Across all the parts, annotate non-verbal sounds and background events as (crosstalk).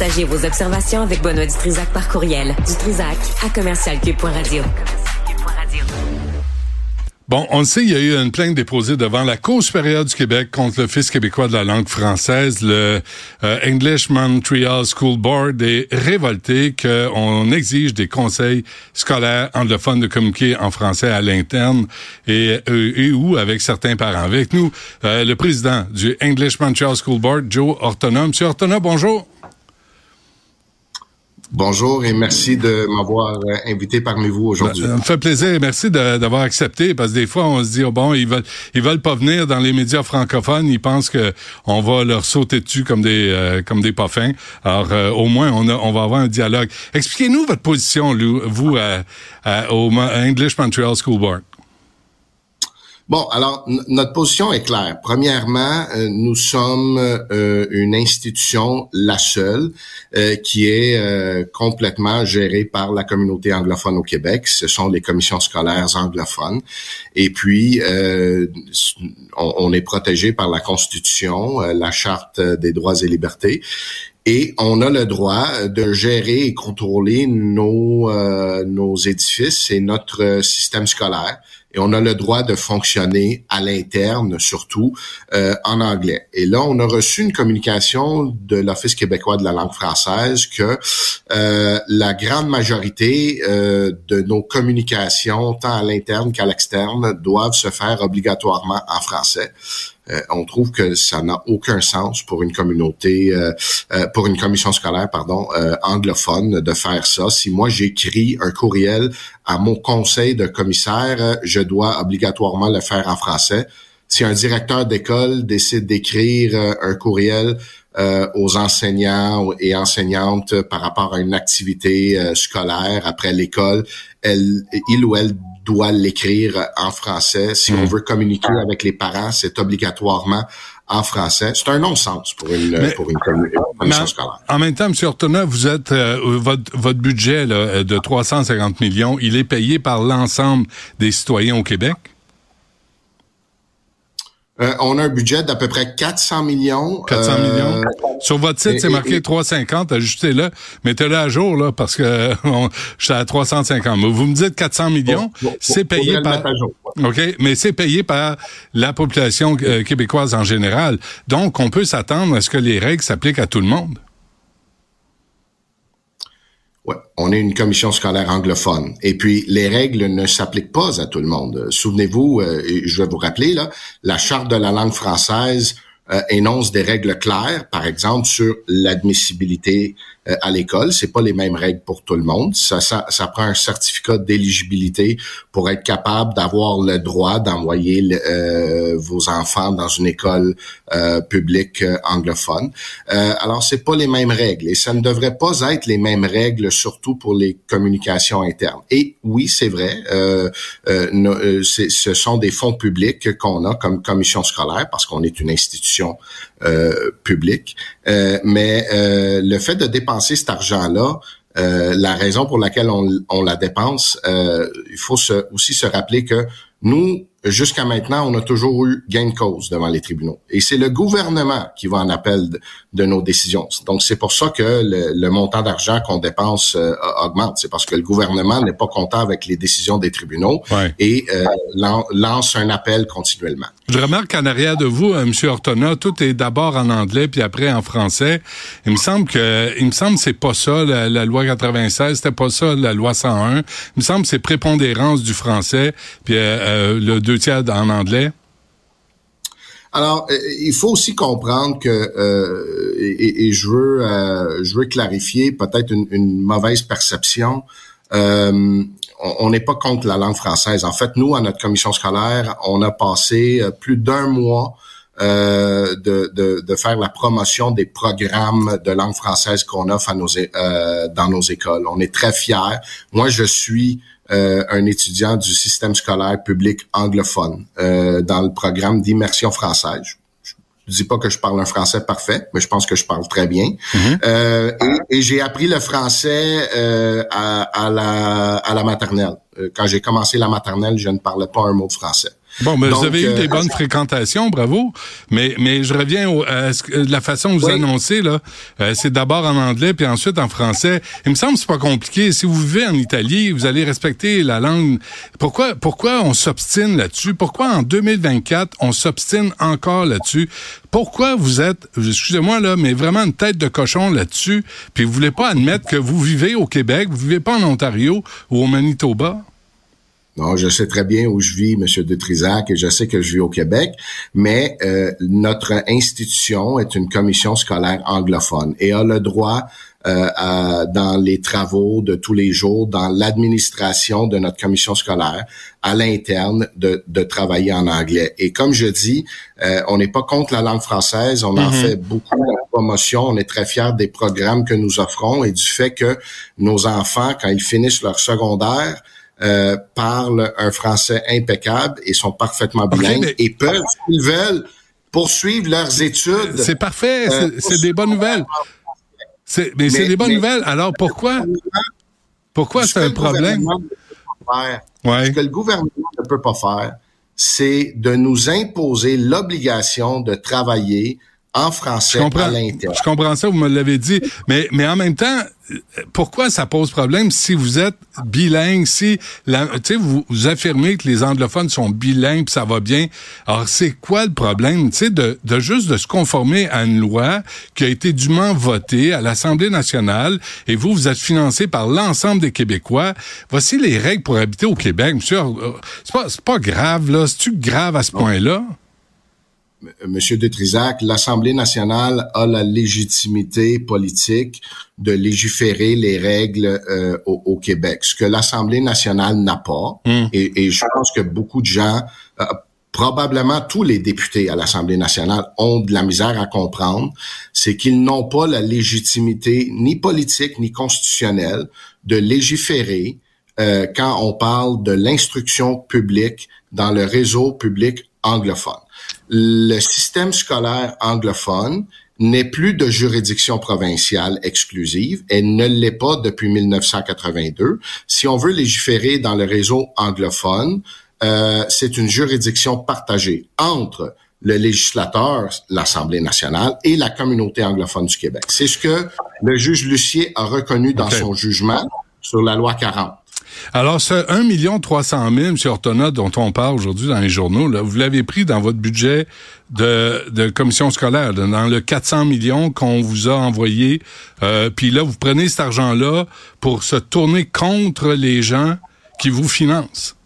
Partagez vos observations avec Benoît Dutrisac par courriel. Dutrisac à commercialcube.radio. Bon, on le sait, il y a eu une plainte déposée devant la Cour supérieure du Québec contre l'Office québécois de la langue française. Le euh, English Montreal School Board est révolté qu'on exige des conseils scolaires anglophones de communiquer en français à l'interne et, euh, et, ou avec certains parents. Avec nous, euh, le président du English Montreal School Board, Joe Ortona. Monsieur Ortona, bonjour. Bonjour et merci de m'avoir euh, invité parmi vous aujourd'hui. Ça me fait plaisir. Merci d'avoir accepté parce que des fois on se dit oh bon ils veulent ils veulent pas venir dans les médias francophones. Ils pensent que on va leur sauter dessus comme des euh, comme des parfums. Alors euh, au moins on a, on va avoir un dialogue. Expliquez-nous votre position vous au English Montreal School Board. Bon, alors notre position est claire. Premièrement, euh, nous sommes euh, une institution, la seule, euh, qui est complètement gérée par la communauté anglophone au Québec. Ce sont les commissions scolaires anglophones. Et puis, on, on, est protégé par la Constitution, la Charte des droits et libertés. Et on a le droit de gérer et contrôler nos, nos édifices et notre système scolaire et on a le droit de fonctionner à l'interne, surtout euh, en anglais. Et là, on a reçu une communication de l'Office québécois de la langue française que euh, la grande majorité euh, de nos communications, tant à l'interne qu'à l'externe, doivent se faire obligatoirement en français. Euh, on trouve que ça n'a aucun sens pour une communauté, euh, euh, pour une commission scolaire, pardon, anglophone de faire ça. Si moi j'écris un courriel à mon conseil de commissaire, je dois obligatoirement le faire en français. Si un directeur d'école décide d'écrire un courriel aux enseignants et enseignantes par rapport à une activité scolaire après l'école, elle, il ou elle doit l'écrire en français. Si on hmm. veut communiquer avec les parents, c'est obligatoirement en français. C'est un non-sens pour une, pour une, commission scolaire. En même temps, M. Ortona, vous êtes euh, votre, votre budget là, de 350 millions, il est payé par l'ensemble des citoyens au Québec? Euh, on a un budget d'à peu près 400 millions. 400 euh, millions. Sur votre site, c'est marqué 350. Ajustez-le. Mettez-le à jour, là, parce que (laughs) je suis à 350. Mais vous me dites 400 millions. c'est payé par... OK, mais c'est payé par la population euh, québécoise en général. Donc, on peut s'attendre à ce que les règles s'appliquent à tout le monde. Ouais, on est une commission scolaire anglophone. Et puis, les règles ne s'appliquent pas à tout le monde. Souvenez-vous, euh, je vais vous rappeler, là, la charte de la langue française euh, énonce des règles claires, par exemple, sur l'admissibilité à l'école. C'est pas les mêmes règles pour tout le monde. Ça, ça, ça prend un certificat d'éligibilité pour être capable d'avoir le droit d'envoyer euh, vos enfants dans une école euh, publique euh, anglophone. Euh, alors, c'est pas les mêmes règles et ça ne devrait pas être les mêmes règles, surtout pour les communications internes. Et oui, c'est vrai, euh, ce sont des fonds publics qu'on a comme commission scolaire parce qu'on est une institution publique. mais le fait de dépenser cet argent-là, euh, la raison pour laquelle on, la dépense, euh, il faut aussi se rappeler que nous, jusqu'à maintenant, on a toujours eu gain de cause devant les tribunaux. Et c'est le gouvernement qui va en appel de, nos décisions. Donc, c'est pour ça que le, montant d'argent qu'on dépense euh, augmente. C'est parce que le gouvernement n'est pas content avec les décisions des tribunaux et euh, lance un appel continuellement. Je remarque qu'en arrière de vous, euh, M. Ortona, tout est d'abord en anglais puis après en français. Il me semble que, il me semble c'est pas ça la, loi 96, c'était pas ça la loi 101. Il me semble que c'est prépondérance du français puis le en anglais? Alors, euh, il faut aussi comprendre que, euh, et, je veux, euh, je veux clarifier peut-être une, mauvaise perception. on n'est pas contre la langue française. En fait, nous, à notre commission scolaire, on a passé plus d'un mois de, de, faire la promotion des programmes de langue française qu'on offre à nos, dans nos écoles. On est très fiers. Moi, je suis euh, un étudiant du système scolaire public anglophone euh, dans le programme d'immersion française. Je dis pas que je parle un français parfait, mais je pense que je parle très bien. Mm-hmm. euh, et, j'ai appris le français euh, à, à, la, à la maternelle. Euh, quand j'ai commencé la maternelle, je ne parlais pas un mot de français. Bon, mais vous avez eu des bonnes fréquentations, bravo. Mais mais je reviens au, à la façon dont vous annoncez là. c'est d'abord en anglais puis ensuite en français. Il me semble que c'est pas compliqué. Si vous vivez en Italie, vous allez respecter la langue. Pourquoi pourquoi on s'obstine là-dessus? Pourquoi en 2024 on s'obstine encore là-dessus? Pourquoi vous êtes, excusez-moi là, mais vraiment une tête de cochon là-dessus Puis vous voulez pas admettre que vous vivez au Québec, vous vivez pas en Ontario ou au Manitoba? Non, je sais très bien où je vis, Monsieur de Trisac, et je sais que je vis au Québec, mais euh, notre institution est une commission scolaire anglophone et a le droit euh, dans les travaux de tous les jours, dans l'administration de notre commission scolaire, à l'interne, de, de, travailler en anglais. Et comme je dis, euh, on n'est pas contre la langue française, on en mm-hmm. fait beaucoup de promotion, on est très fiers des programmes que nous offrons et du fait que nos enfants, quand ils finissent leur secondaire, euh, parlent un français impeccable et sont parfaitement bilingues et peuvent, s'ils veulent, poursuivre leurs études. C'est parfait, c'est des bonnes nouvelles mais, c'est des bonnes nouvelles. Alors pourquoi? Pourquoi c'est un problème? Ce que le gouvernement ne peut pas faire, c'est de nous imposer l'obligation de travailler en français je comprends, Je comprends ça, vous me l'avez dit. Mais, mais en même temps, pourquoi ça pose problème si vous êtes bilingue, si la, vous, vous affirmez que les anglophones sont bilingues, ça va bien. Alors, c'est quoi le problème, de, de juste de se conformer à une loi qui a été dûment votée à l'Assemblée nationale et vous, vous êtes financé par l'ensemble des Québécois. Voici les règles pour habiter au Québec. Monsieur, euh, c'est pas, pas grave, là. C'est-tu grave à ce point-là? Monsieur de Trisac, l'Assemblée nationale a la légitimité politique de légiférer les règles euh, au, Québec, ce que l'Assemblée nationale n'a pas. Hmm. Et, je pense que beaucoup de gens, euh, probablement tous les députés à l'Assemblée nationale, ont de la misère à comprendre, c'est qu'ils n'ont pas la légitimité ni politique ni constitutionnelle de légiférer euh, quand on parle de l'instruction publique dans le réseau public anglophone le système scolaire anglophone n'est plus de juridiction provinciale exclusive et ne l'est pas depuis 1982. Si on veut légiférer dans le réseau anglophone, euh, c'est une juridiction partagée entre le législateur, l'Assemblée nationale et la communauté anglophone du Québec. C'est ce que le juge Lucier a reconnu dans son jugement sur la loi 40. Alors, ce 1 million 300 000, M. Ortona, dont on parle aujourd'hui dans les journaux, vous l'avez pris dans votre budget de, de commission scolaire, dans le 400 millions qu'on vous a envoyé. Euh, puis là, vous prenez cet argent-là pour se tourner contre les gens qui vous financent.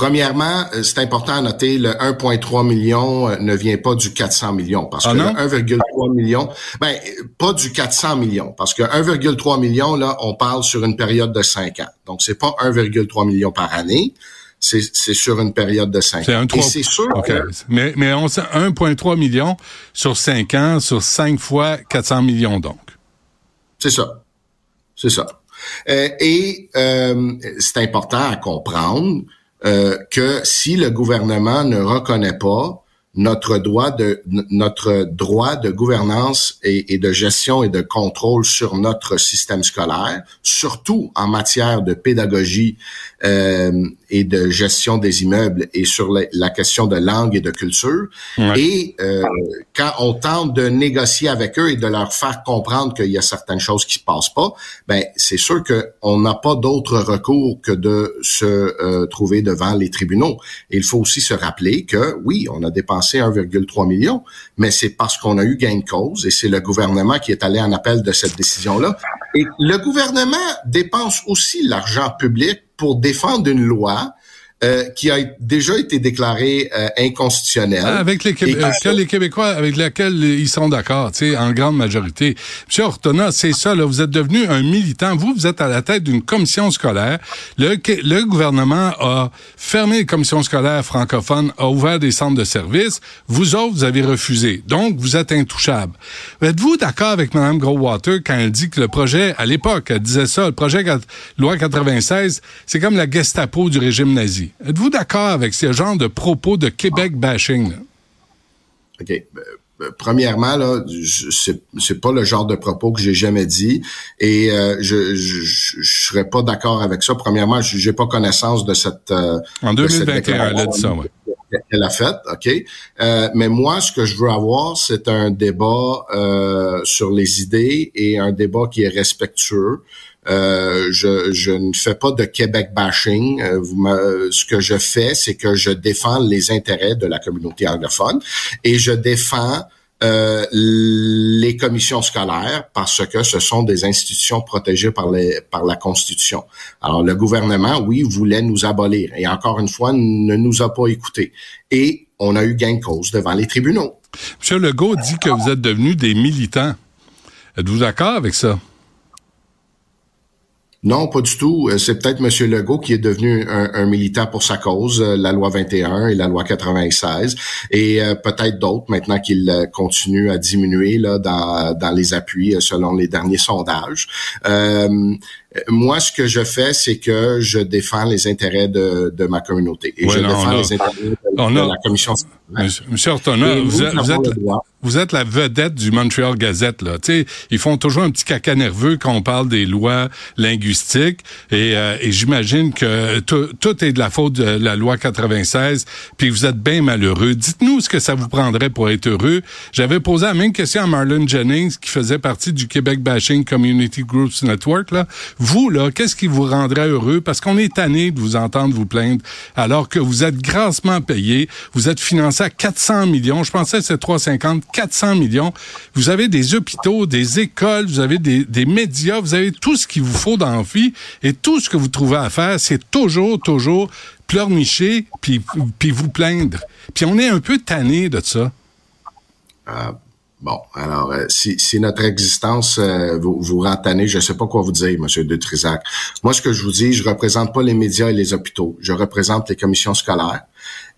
Premièrement, euh, c'est important à noter, le 1,3 million euh, ne vient pas du 400 millions, parce ah que le 1,3 million, ben pas du 400 millions, parce que 1,3 million là, on parle sur une période de 5 ans. Donc c'est pas 1,3 million par année, c'est sur une période de 5 ans. Et c'est sûr. Mais mais on 1,3 million sur 5 ans, sur 5 fois 400 millions donc. C'est ça, c'est ça. Euh, et euh, c'est important à comprendre euh, que si le gouvernement ne reconnaît pas notre droit de notre droit de gouvernance et, de gestion et de contrôle sur notre système scolaire, surtout en matière de pédagogie euh, et de gestion des immeubles et sur la, question de langue et de culture. Et euh, quand on tente de négocier avec eux et de leur faire comprendre qu'il y a certaines choses qui se passent pas, ben c'est sûr qu'on n'a pas d'autre recours que de se euh, trouver devant les tribunaux. Et il faut aussi se rappeler que oui, on a dépensé 1,3 million, mais c'est parce qu'on a eu gain de cause et c'est le gouvernement qui est allé en appel de cette décision-là. Et le gouvernement dépense aussi l'argent public pour défendre une loi euh, qui a déjà été déclarée euh, inconstitutionnelle. Ah, avec les, euh, les Québécois, avec laquelle ils sont d'accord, tu sais, en grande majorité. Monsieur Ortona, c'est ça, là, vous êtes devenu un militant. Vous, vous êtes à la tête d'une commission scolaire. Le, le gouvernement a fermé les commissions scolaires francophones, a ouvert des centres de services. Vous autres, vous avez refusé. Donc, vous êtes intouchables. Êtes-vous d'accord avec Mme Growwater quand elle dit que le projet, à l'époque, elle disait ça, le projet loi 96, c'est comme la Gestapo du régime nazi? Êtes-vous d'accord avec ce genre de propos de Québec bashing? OK. premièrement, là, c'est, pas le genre de propos que j'ai jamais dit et euh, je, je, je, serais pas d'accord avec ça. Premièrement, j'ai pas connaissance de cette. Euh, en 2021, elle a dit ça, ouais. Elle a fait, ok. Euh, mais moi, ce que je veux avoir, c'est un débat sur les idées et un débat qui est respectueux. Euh, je, je, ne fais pas de Québec bashing. Euh, vous ce que je fais, c'est que je défends les intérêts de la communauté anglophone et je défends euh, les commissions scolaires parce que ce sont des institutions protégées par, les, par la Constitution. Alors, le gouvernement, oui, voulait nous abolir et encore une fois, ne nous a pas écoutés. Et on a eu gain de cause devant les tribunaux. Monsieur Legault dit que vous êtes devenus des militants. Êtes-vous d'accord avec ça? Non, pas du tout. Euh, c'est peut-être M. Legault qui est devenu un, militant pour sa cause, euh, la loi 21 et la loi 96, et euh, peut-être d'autres maintenant qu'il continue à diminuer là dans, dans les appuis selon les derniers sondages. Moi, ce que je fais, c'est que je défends les intérêts de, de ma communauté et je défends les intérêts de, la commission. Monsieur Ortona, vous, êtes, vous êtes la vedette du Montreal Gazette. Là. sais, ils font toujours un petit caca nerveux quand on parle des lois linguistiques. Et, euh, et j'imagine que tout est de la faute de la loi 96. Puis vous êtes bien malheureux. Dites-nous ce que ça vous prendrait pour être heureux. J'avais posé la même question à Marlon Jennings, qui faisait partie du Québec Bashing Community Groups Network. Là. Vous, là, qu'est-ce qui vous rendrait heureux? Parce qu'on est tanné de vous entendre vous plaindre, alors que vous êtes grassement payé, vous êtes financé à 400 millions. Je pensais que c'est 350 400 millions. Vous avez des hôpitaux, des écoles, vous avez des, des médias, vous avez tout ce qu'il vous faut dans la vie. Et tout ce que vous trouvez à faire, c'est toujours, toujours pleurnicher puis, puis vous plaindre. Puis on est un peu tanné de ça. Euh, bon, alors, euh, si, si, notre existence euh, vous, vous rend tanné, je ne sais pas quoi vous dire, Monsieur de Trisac. Moi, ce que je vous dis, je représente pas les médias et les hôpitaux. Je représente les commissions scolaires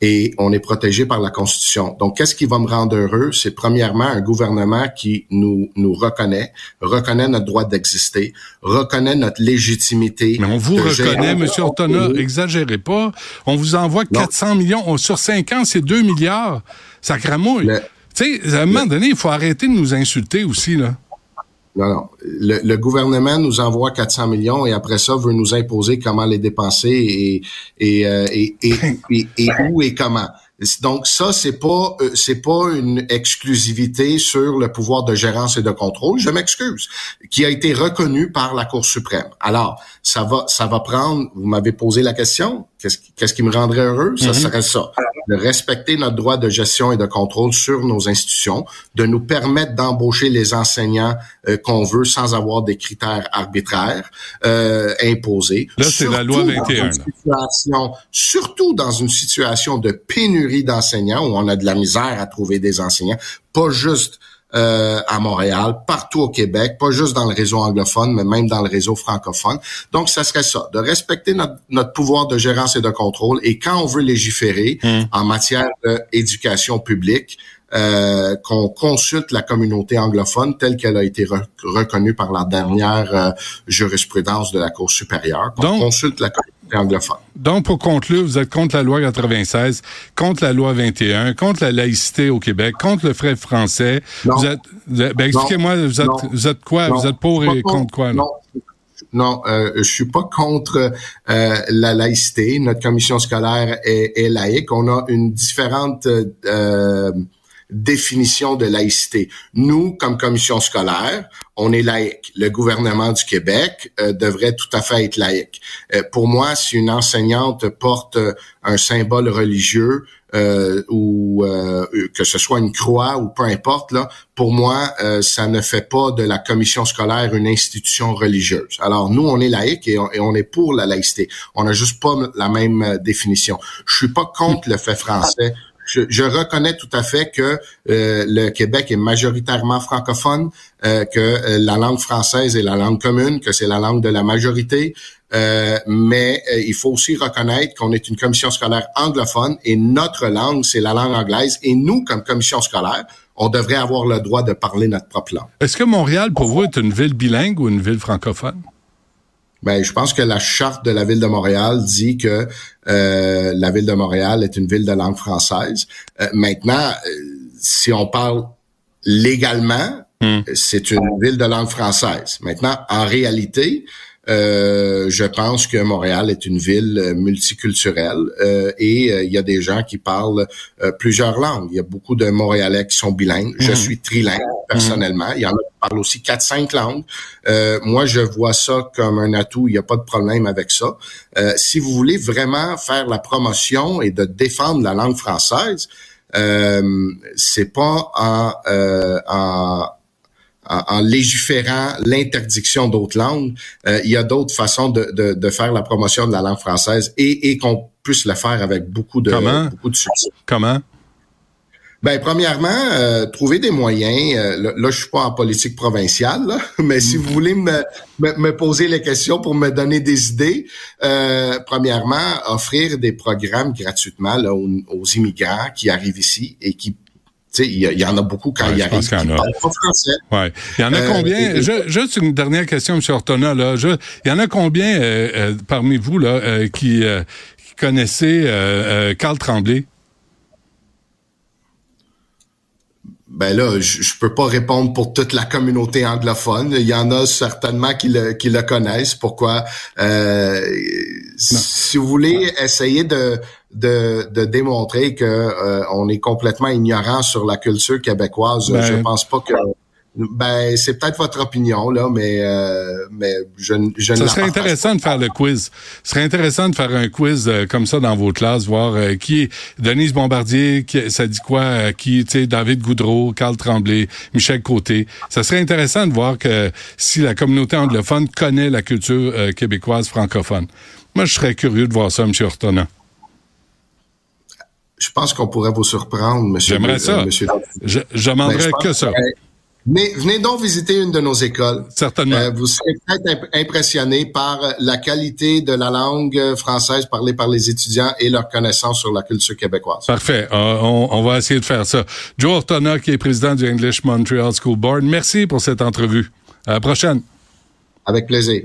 et on est protégé par la Constitution. Donc, qu'est-ce qui va me rendre heureux? C'est premièrement un gouvernement qui nous, nous reconnaît, reconnaît notre droit d'exister, reconnaît notre légitimité. Mais on vous reconnaît, M. Ortona, exagérez pas. On vous envoie 400 millions. Sur 5 ans, c'est 2 milliards. Ça cramouille. Tu sais, à un moment donné, il faut arrêter de nous insulter aussi, là. Non, non. Le, gouvernement nous envoie 400 millions et après ça veut nous imposer comment les dépenser et, et, euh, et, et, et où et comment. Donc ça, c'est pas euh, c'est pas une exclusivité sur le pouvoir de gérance et de contrôle. Je m'excuse, qui a été reconnu par la Cour suprême. Alors ça va ça va prendre. Vous m'avez posé la question. Qu'est-ce qui, qui me rendrait heureux? Ça mm-hmm. serait ça de respecter notre droit de gestion et de contrôle sur nos institutions, de nous permettre d'embaucher les enseignants euh, qu'on veut sans avoir des critères arbitraires euh, imposés. Là, c'est la loi 21. surtout dans une situation de pénurie d'enseignants où on a de la misère à trouver des enseignants, pas juste euh, à Montréal, partout au Québec, pas juste dans le réseau anglophone, mais même dans le réseau francophone. Donc, ça serait ça, de respecter notre, notre pouvoir de gérance et de contrôle. Et quand on veut légiférer hmm. en matière d'éducation publique, euh, qu'on consulte la communauté anglophone telle qu'elle a été reconnue par la dernière euh, jurisprudence de la Cour supérieure. Qu'on consulte la communauté anglophone. Donc, pour conclure, vous êtes contre la loi 96, contre la loi 21, contre la laïcité au Québec, contre le frais français. Vous êtes, ben, expliquez-moi, vous êtes, vous êtes quoi? vous êtes pour et contre quoi? Non. Non, euh, je suis pas contre euh, la laïcité. Notre commission scolaire est, est laïque. On a une différente euh, définition de laïcité. Nous, comme commission scolaire, on est laïque. Le gouvernement du Québec euh, devrait tout à fait être laïque. Euh, pour moi, si une enseignante porte euh, un symbole religieux ou que ce soit une croix ou peu importe, là, pour moi, ça ne fait pas de la commission scolaire une institution religieuse. Alors nous, on est laïque et on, est pour la laïcité. On n'a juste pas la même définition. Je suis pas contre le fait français je, reconnais tout à fait que euh, le Québec est majoritairement francophone, euh, que euh, la langue française est la langue commune, que c'est la langue de la majorité, mais il faut aussi reconnaître qu'on est une commission scolaire anglophone et notre langue, c'est la langue anglaise. Et nous, comme commission scolaire, on devrait avoir le droit de parler notre propre langue. Est-ce que Montréal, pour vous, est une ville bilingue ou une ville francophone? Ben, je pense que la charte de la ville de Montréal dit que euh, la ville de Montréal est une ville de langue française. Euh, maintenant, euh, si on parle légalement, hmm. c'est une ville de langue française. Maintenant, en réalité, euh, je pense que Montréal est une ville multiculturelle euh, et euh, il y a des gens qui parlent plusieurs langues. Il y a beaucoup de Montréalais qui sont bilingues. Je mhm. suis trilingue personnellement. Il y en a qui parlent aussi quatre, cinq langues. moi, je vois ça comme un atout. Il n'y a pas de problème avec ça. si vous voulez vraiment faire la promotion et de défendre la langue française, c'est pas en, en en, légiférant l'interdiction d'autres langues, euh, il y a d'autres façons de, de, de, faire la promotion de la langue française et, et qu'on puisse le faire avec beaucoup de, beaucoup de succès. Comment? Ben, premièrement, euh, trouver des moyens. Euh, là, je suis pas en politique provinciale, (laughs) mais si vous voulez me, me, poser les questions pour me donner des idées, euh, premièrement, offrir des programmes gratuitement là, aux, aux, immigrants qui arrivent ici et qui il y, en a beaucoup quand il y a pas français. Ouais. Il y en a euh, combien? juste une dernière question, M. Ortona. Là. il y en a combien euh, euh, parmi vous là qui, qui connaissaient Carl Tremblay? Ben là, je, je peux pas répondre pour toute la communauté anglophone. Il y en a certainement qui le, qui le connaissent. Pourquoi? si vous voulez essayer de de, de démontrer que euh, on est complètement ignorant sur la culture québécoise. Ben, je pense pas que ben c'est peut-être votre opinion là, mais euh, mais je, je ça serait intéressant de faire le quiz. Ce serait intéressant de faire un quiz euh, comme ça dans vos classes, voir qui est Denise Bombardier, qui, ça dit quoi, qui tu sais David Goudreau, Carl Tremblay, Michel Côté. Ça serait intéressant de voir que si la communauté anglophone connaît la culture québécoise francophone. Moi, je serais curieux de voir ça, M. Ortona je pense qu'on pourrait vous surprendre, monsieur. J'aimerais ça. Monsieur je, demanderais ben, que ça. Mais venez donc visiter une de nos écoles. Certainement. Euh, vous serez peut-être impressionné par la qualité de la langue française parlée par les étudiants et leur connaissance sur la culture québécoise. Parfait. Euh, on, va essayer de faire ça. Joe Ortona, qui est président du English Montreal School Board, merci pour cette entrevue. À la prochaine. Avec plaisir.